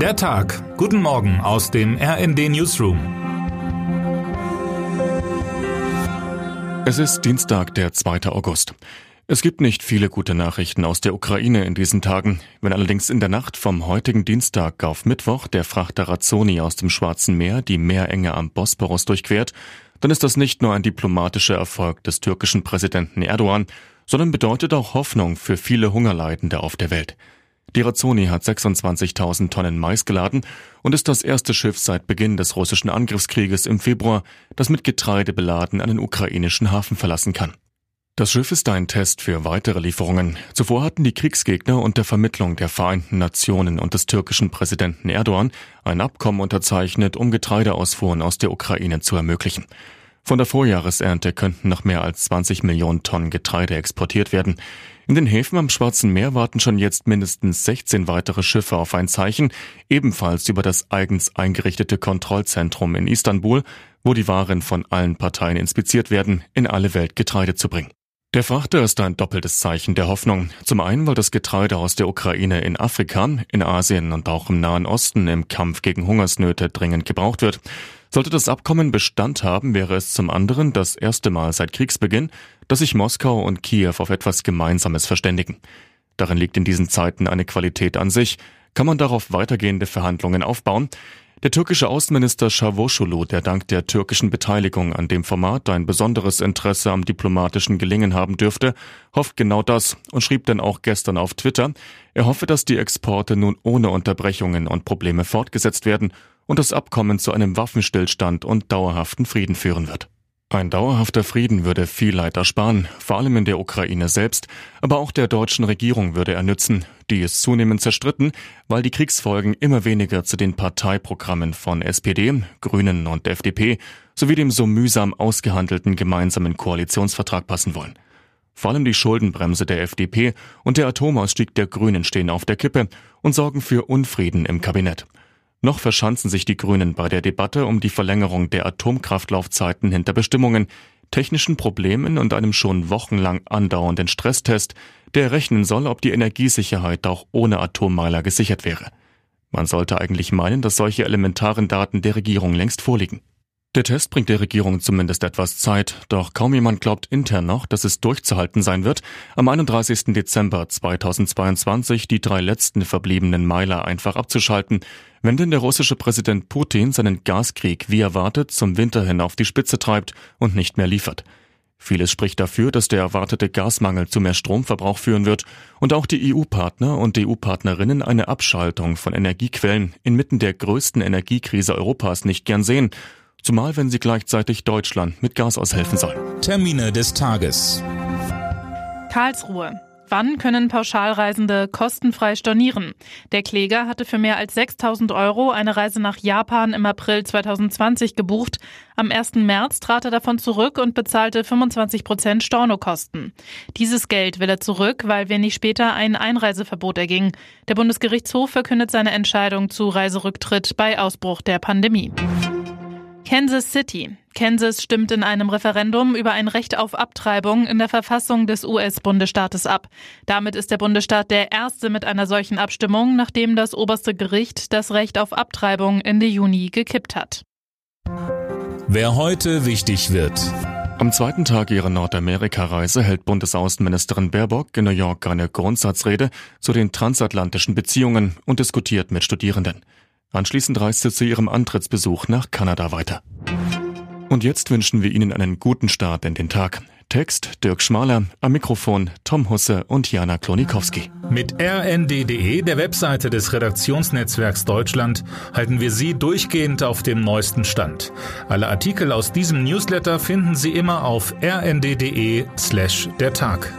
Der Tag. Guten Morgen aus dem RND Newsroom. Es ist Dienstag, der 2. August. Es gibt nicht viele gute Nachrichten aus der Ukraine in diesen Tagen. Wenn allerdings in der Nacht vom heutigen Dienstag auf Mittwoch der Frachter Razzoni aus dem Schwarzen Meer die Meerenge am Bosporus durchquert, dann ist das nicht nur ein diplomatischer Erfolg des türkischen Präsidenten Erdogan, sondern bedeutet auch Hoffnung für viele Hungerleidende auf der Welt. Die Razzoni hat 26.000 Tonnen Mais geladen und ist das erste Schiff seit Beginn des russischen Angriffskrieges im Februar, das mit Getreide beladen einen ukrainischen Hafen verlassen kann. Das Schiff ist ein Test für weitere Lieferungen. Zuvor hatten die Kriegsgegner unter Vermittlung der Vereinten Nationen und des türkischen Präsidenten Erdogan ein Abkommen unterzeichnet, um Getreideausfuhren aus der Ukraine zu ermöglichen. Von der Vorjahresernte könnten noch mehr als 20 Millionen Tonnen Getreide exportiert werden. In den Häfen am Schwarzen Meer warten schon jetzt mindestens 16 weitere Schiffe auf ein Zeichen, ebenfalls über das eigens eingerichtete Kontrollzentrum in Istanbul, wo die Waren von allen Parteien inspiziert werden, in alle Welt Getreide zu bringen. Der Frachter ist ein doppeltes Zeichen der Hoffnung. Zum einen, weil das Getreide aus der Ukraine in Afrika, in Asien und auch im Nahen Osten im Kampf gegen Hungersnöte dringend gebraucht wird. Sollte das Abkommen Bestand haben, wäre es zum anderen das erste Mal seit Kriegsbeginn, dass sich Moskau und Kiew auf etwas Gemeinsames verständigen. Darin liegt in diesen Zeiten eine Qualität an sich. Kann man darauf weitergehende Verhandlungen aufbauen? Der türkische Außenminister Çavuşoğlu, der dank der türkischen Beteiligung an dem Format ein besonderes Interesse am diplomatischen Gelingen haben dürfte, hofft genau das und schrieb dann auch gestern auf Twitter, er hoffe, dass die Exporte nun ohne Unterbrechungen und Probleme fortgesetzt werden und das Abkommen zu einem Waffenstillstand und dauerhaften Frieden führen wird. Ein dauerhafter Frieden würde viel Leid ersparen, vor allem in der Ukraine selbst, aber auch der deutschen Regierung würde er nützen. Die ist zunehmend zerstritten, weil die Kriegsfolgen immer weniger zu den Parteiprogrammen von SPD, Grünen und FDP sowie dem so mühsam ausgehandelten gemeinsamen Koalitionsvertrag passen wollen. Vor allem die Schuldenbremse der FDP und der Atomausstieg der Grünen stehen auf der Kippe und sorgen für Unfrieden im Kabinett. Noch verschanzen sich die Grünen bei der Debatte um die Verlängerung der Atomkraftlaufzeiten hinter Bestimmungen, technischen Problemen und einem schon wochenlang andauernden Stresstest, der rechnen soll, ob die Energiesicherheit auch ohne Atommeiler gesichert wäre. Man sollte eigentlich meinen, dass solche elementaren Daten der Regierung längst vorliegen. Der Test bringt der Regierung zumindest etwas Zeit, doch kaum jemand glaubt intern noch, dass es durchzuhalten sein wird, am 31. Dezember 2022 die drei letzten verbliebenen Meiler einfach abzuschalten, wenn denn der russische Präsident Putin seinen Gaskrieg wie erwartet zum Winter hin auf die Spitze treibt und nicht mehr liefert. Vieles spricht dafür, dass der erwartete Gasmangel zu mehr Stromverbrauch führen wird und auch die EU-Partner und EU-Partnerinnen eine Abschaltung von Energiequellen inmitten der größten Energiekrise Europas nicht gern sehen zumal wenn sie gleichzeitig Deutschland mit Gas aushelfen soll. Termine des Tages. Karlsruhe. Wann können Pauschalreisende kostenfrei stornieren? Der Kläger hatte für mehr als 6000 Euro eine Reise nach Japan im April 2020 gebucht. Am 1. März trat er davon zurück und bezahlte 25 Prozent Stornokosten. Dieses Geld will er zurück, weil wenig später ein Einreiseverbot erging. Der Bundesgerichtshof verkündet seine Entscheidung zu Reiserücktritt bei Ausbruch der Pandemie. Kansas City. Kansas stimmt in einem Referendum über ein Recht auf Abtreibung in der Verfassung des US-Bundesstaates ab. Damit ist der Bundesstaat der erste mit einer solchen Abstimmung, nachdem das oberste Gericht das Recht auf Abtreibung Ende Juni gekippt hat. Wer heute wichtig wird. Am zweiten Tag ihrer Nordamerika-Reise hält Bundesaußenministerin Baerbock in New York eine Grundsatzrede zu den transatlantischen Beziehungen und diskutiert mit Studierenden. Anschließend reist sie zu ihrem Antrittsbesuch nach Kanada weiter. Und jetzt wünschen wir Ihnen einen guten Start in den Tag. Text Dirk Schmaler, am Mikrofon Tom Husse und Jana Klonikowski. Mit rnd.de, der Webseite des Redaktionsnetzwerks Deutschland, halten wir Sie durchgehend auf dem neuesten Stand. Alle Artikel aus diesem Newsletter finden Sie immer auf rnd.de slash der Tag.